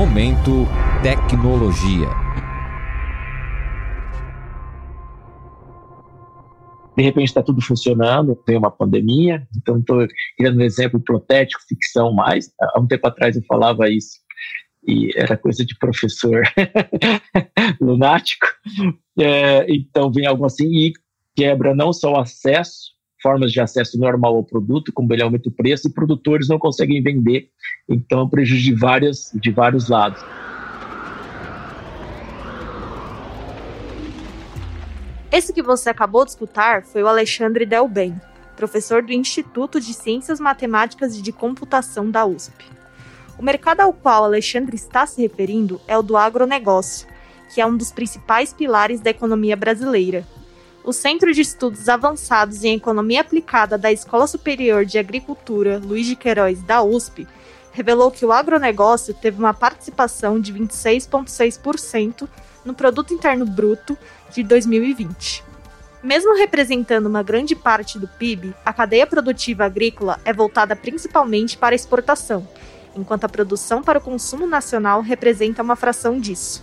Momento Tecnologia. De repente está tudo funcionando, tem uma pandemia, então estou criando um exemplo hipotético, ficção mais. Há um tempo atrás eu falava isso e era coisa de professor lunático. É, então vem algo assim e quebra não só o acesso, formas de acesso normal ao produto, como ele aumenta o preço, e produtores não conseguem vender. Então, prejuízo de, várias, de vários lados. Esse que você acabou de escutar foi o Alexandre Delben, professor do Instituto de Ciências Matemáticas e de Computação da USP. O mercado ao qual Alexandre está se referindo é o do agronegócio, que é um dos principais pilares da economia brasileira, o Centro de Estudos Avançados em Economia Aplicada da Escola Superior de Agricultura Luiz de Queiroz da USP revelou que o agronegócio teve uma participação de 26,6% no Produto Interno Bruto de 2020. Mesmo representando uma grande parte do PIB, a cadeia produtiva agrícola é voltada principalmente para a exportação, enquanto a produção para o consumo nacional representa uma fração disso.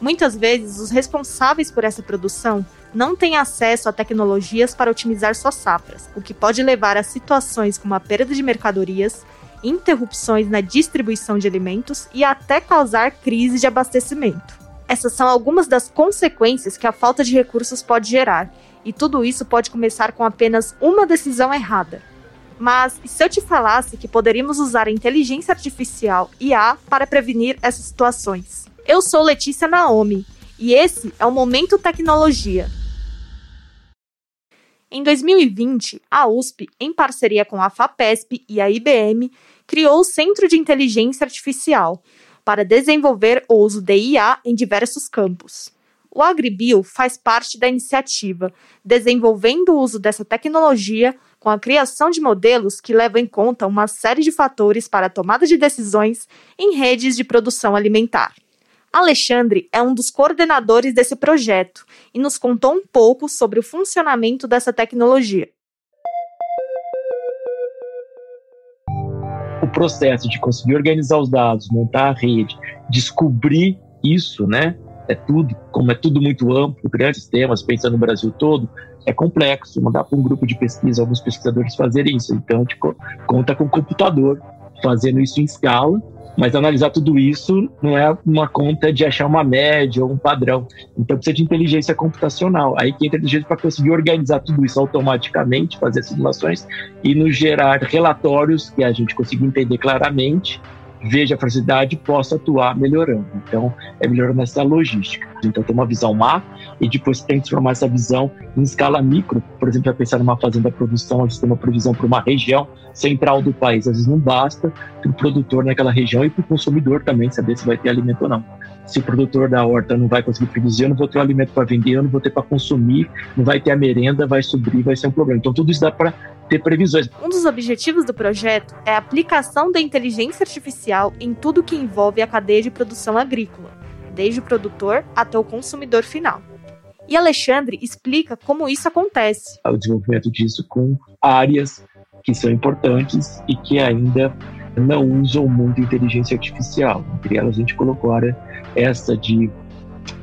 Muitas vezes, os responsáveis por essa produção não têm acesso a tecnologias para otimizar suas safras, o que pode levar a situações como a perda de mercadorias, interrupções na distribuição de alimentos e até causar crise de abastecimento. Essas são algumas das consequências que a falta de recursos pode gerar, e tudo isso pode começar com apenas uma decisão errada. Mas e se eu te falasse que poderíamos usar a inteligência artificial IA para prevenir essas situações? Eu sou Letícia Naomi e esse é o Momento Tecnologia. Em 2020, a USP, em parceria com a FAPESP e a IBM, criou o Centro de Inteligência Artificial para desenvolver o uso de IA em diversos campos. O Agribio faz parte da iniciativa, desenvolvendo o uso dessa tecnologia com a criação de modelos que levam em conta uma série de fatores para a tomada de decisões em redes de produção alimentar. Alexandre é um dos coordenadores desse projeto e nos contou um pouco sobre o funcionamento dessa tecnologia. O processo de conseguir organizar os dados, montar a rede, descobrir isso, né? É tudo, como é tudo muito amplo, grandes temas, pensando no Brasil todo, é complexo. Dá para um grupo de pesquisa, alguns pesquisadores fazerem isso. Então, conta com o computador fazendo isso em escala mas analisar tudo isso não é uma conta de achar uma média ou um padrão. Então precisa de inteligência computacional. Aí que entra inteligência para conseguir organizar tudo isso automaticamente, fazer simulações e nos gerar relatórios que a gente consiga entender claramente veja a facilidade e possa atuar melhorando. Então, é melhorando essa logística. Então, tem uma visão macro e depois tem que transformar essa visão em escala micro. Por exemplo, vai pensar numa fazenda produção, a gente tem uma previsão para uma região central do país. Às vezes não basta para o produtor naquela região e para o consumidor também saber se vai ter alimento ou não. Se o produtor da horta não vai conseguir produzir, eu não vou ter o alimento para vender, eu não vou ter para consumir, não vai ter a merenda, vai subir, vai ser um problema. Então, tudo isso dá para ter previsões. Um dos objetivos do projeto é a aplicação da inteligência artificial em tudo que envolve a cadeia de produção agrícola, desde o produtor até o consumidor final. E Alexandre explica como isso acontece. O desenvolvimento disso com áreas que são importantes e que ainda não usam muito inteligência artificial. Entre elas, a gente colocou a área essa de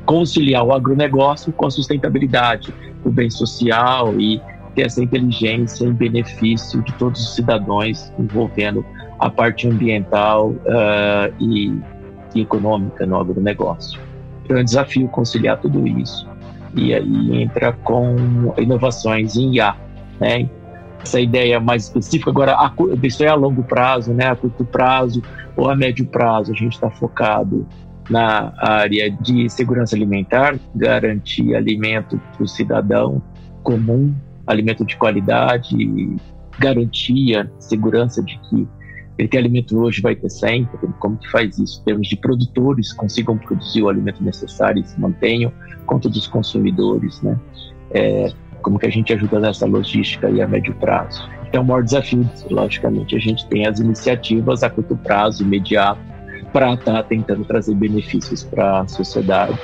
conciliar o agronegócio com a sustentabilidade, o bem social e ter essa inteligência em benefício de todos os cidadãos, envolvendo a parte ambiental uh, e, econômica no agronegócio. Então é um desafio conciliar tudo isso. E aí entra com inovações em IA, né? Essa ideia mais específica, agora, isso é a longo prazo, né? A curto prazo ou a médio prazo, a gente está focado na área de segurança alimentar, garantir alimento para o cidadão comum, alimento de qualidade, garantia, segurança de que ele tem alimento hoje, vai ter sempre. Como que faz isso? Em termos de produtores, consigam produzir o alimento necessário e se mantenham, quanto dos consumidores, né? É, como que a gente ajuda nessa logística aí a médio prazo? Então, o maior desafio, logicamente, a gente tem as iniciativas a curto prazo, imediato, para estar tá tentando trazer benefícios para a sociedade.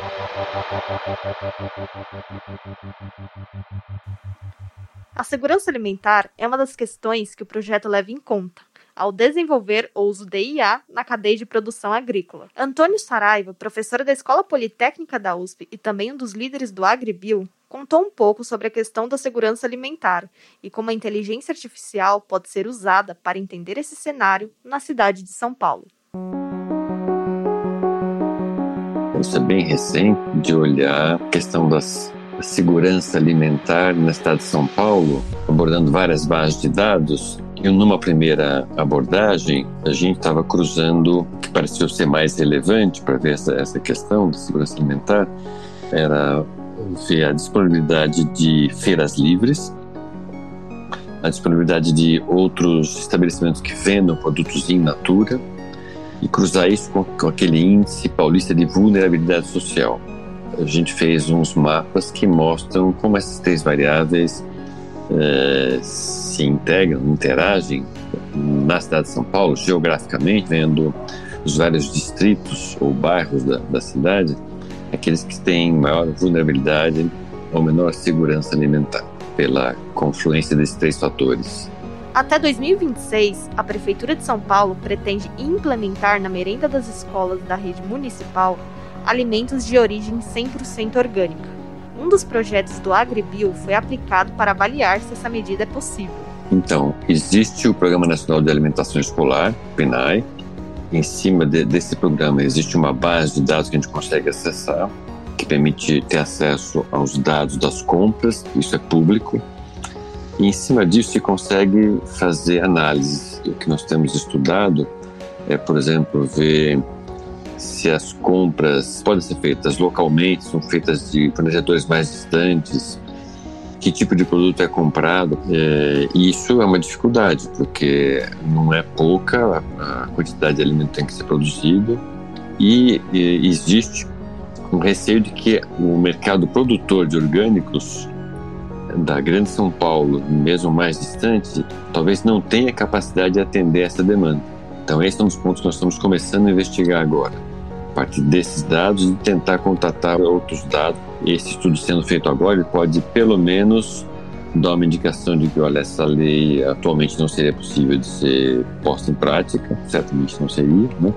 A segurança alimentar é uma das questões que o projeto leva em conta, ao desenvolver o uso de IA na cadeia de produção agrícola. Antônio Saraiva, professor da Escola Politécnica da USP e também um dos líderes do AgriBio, contou um pouco sobre a questão da segurança alimentar e como a inteligência artificial pode ser usada para entender esse cenário na cidade de São Paulo. Isso é bem recente de olhar a questão das segurança alimentar no estado de São Paulo, abordando várias bases de dados. E numa primeira abordagem, a gente estava cruzando que pareceu ser mais relevante para ver essa, essa questão da segurança alimentar, era ver a disponibilidade de feiras livres, a disponibilidade de outros estabelecimentos que vendam produtos in natura e cruzar isso com, com aquele índice paulista de vulnerabilidade social. A gente fez uns mapas que mostram como essas três variáveis é, se integram, interagem na cidade de São Paulo, geograficamente, vendo os vários distritos ou bairros da, da cidade, aqueles que têm maior vulnerabilidade ou menor segurança alimentar, pela confluência desses três fatores. Até 2026, a Prefeitura de São Paulo pretende implementar na merenda das escolas da rede municipal alimentos de origem 100% orgânica. Um dos projetos do AgriBio foi aplicado para avaliar se essa medida é possível. Então, existe o Programa Nacional de Alimentação Escolar, PNAE. Em cima de, desse programa existe uma base de dados que a gente consegue acessar, que permite ter acesso aos dados das compras, isso é público. E em cima disso se consegue fazer análises. O que nós temos estudado é, por exemplo, ver se as compras podem ser feitas localmente, são feitas de fornecedores mais distantes, que tipo de produto é comprado. É, isso é uma dificuldade, porque não é pouca a quantidade de alimento que tem que ser produzido e, e existe um receio de que o mercado produtor de orgânicos da Grande São Paulo, mesmo mais distante, talvez não tenha capacidade de atender essa demanda. Então, esse é um dos pontos que nós estamos começando a investigar agora a partir desses dados e tentar contatar outros dados. Esse estudo sendo feito agora, ele pode pelo menos dar uma indicação de que, olha, essa lei atualmente não seria possível de ser posta em prática, certamente não seria, né?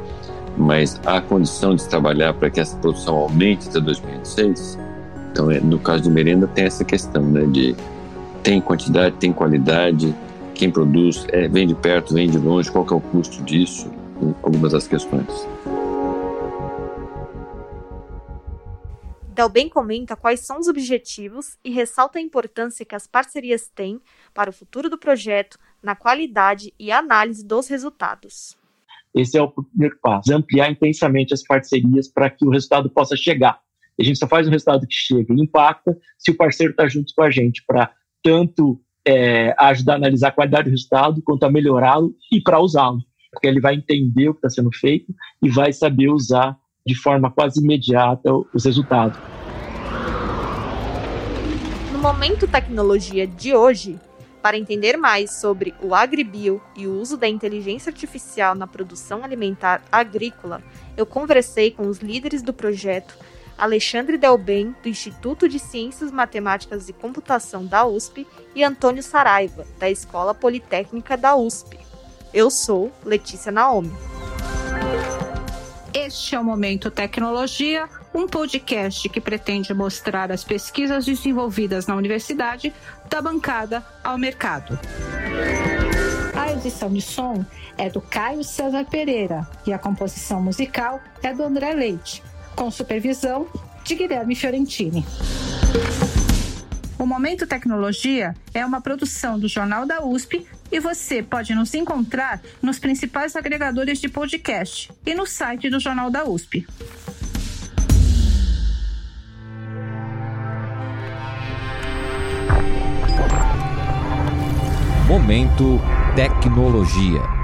mas há condição de se trabalhar para que essa produção aumente até 2026. Então, é, no caso de merenda, tem essa questão, né, de tem quantidade, tem qualidade, quem produz, é, vem de perto, vem de longe, qual é o custo disso, algumas das questões. Delben comenta quais são os objetivos e ressalta a importância que as parcerias têm para o futuro do projeto, na qualidade e análise dos resultados. Esse é o primeiro passo, ampliar intensamente as parcerias para que o resultado possa chegar. A gente só faz um resultado que chega e impacta se o parceiro está junto com a gente para tanto é, ajudar a analisar a qualidade do resultado, quanto a melhorá-lo e para usá-lo. Porque ele vai entender o que está sendo feito e vai saber usar de forma quase imediata os resultados. No momento tecnologia de hoje, para entender mais sobre o agribio e o uso da inteligência artificial na produção alimentar agrícola, eu conversei com os líderes do projeto Alexandre Delben, do Instituto de Ciências Matemáticas e Computação da USP, e Antônio Saraiva, da Escola Politécnica da USP. Eu sou Letícia Naomi. Este é o Momento Tecnologia, um podcast que pretende mostrar as pesquisas desenvolvidas na universidade da bancada ao mercado. A edição de som é do Caio César Pereira e a composição musical é do André Leite, com supervisão de Guilherme Fiorentini. O Momento Tecnologia é uma produção do Jornal da USP e você pode nos encontrar nos principais agregadores de podcast e no site do Jornal da USP. Momento Tecnologia.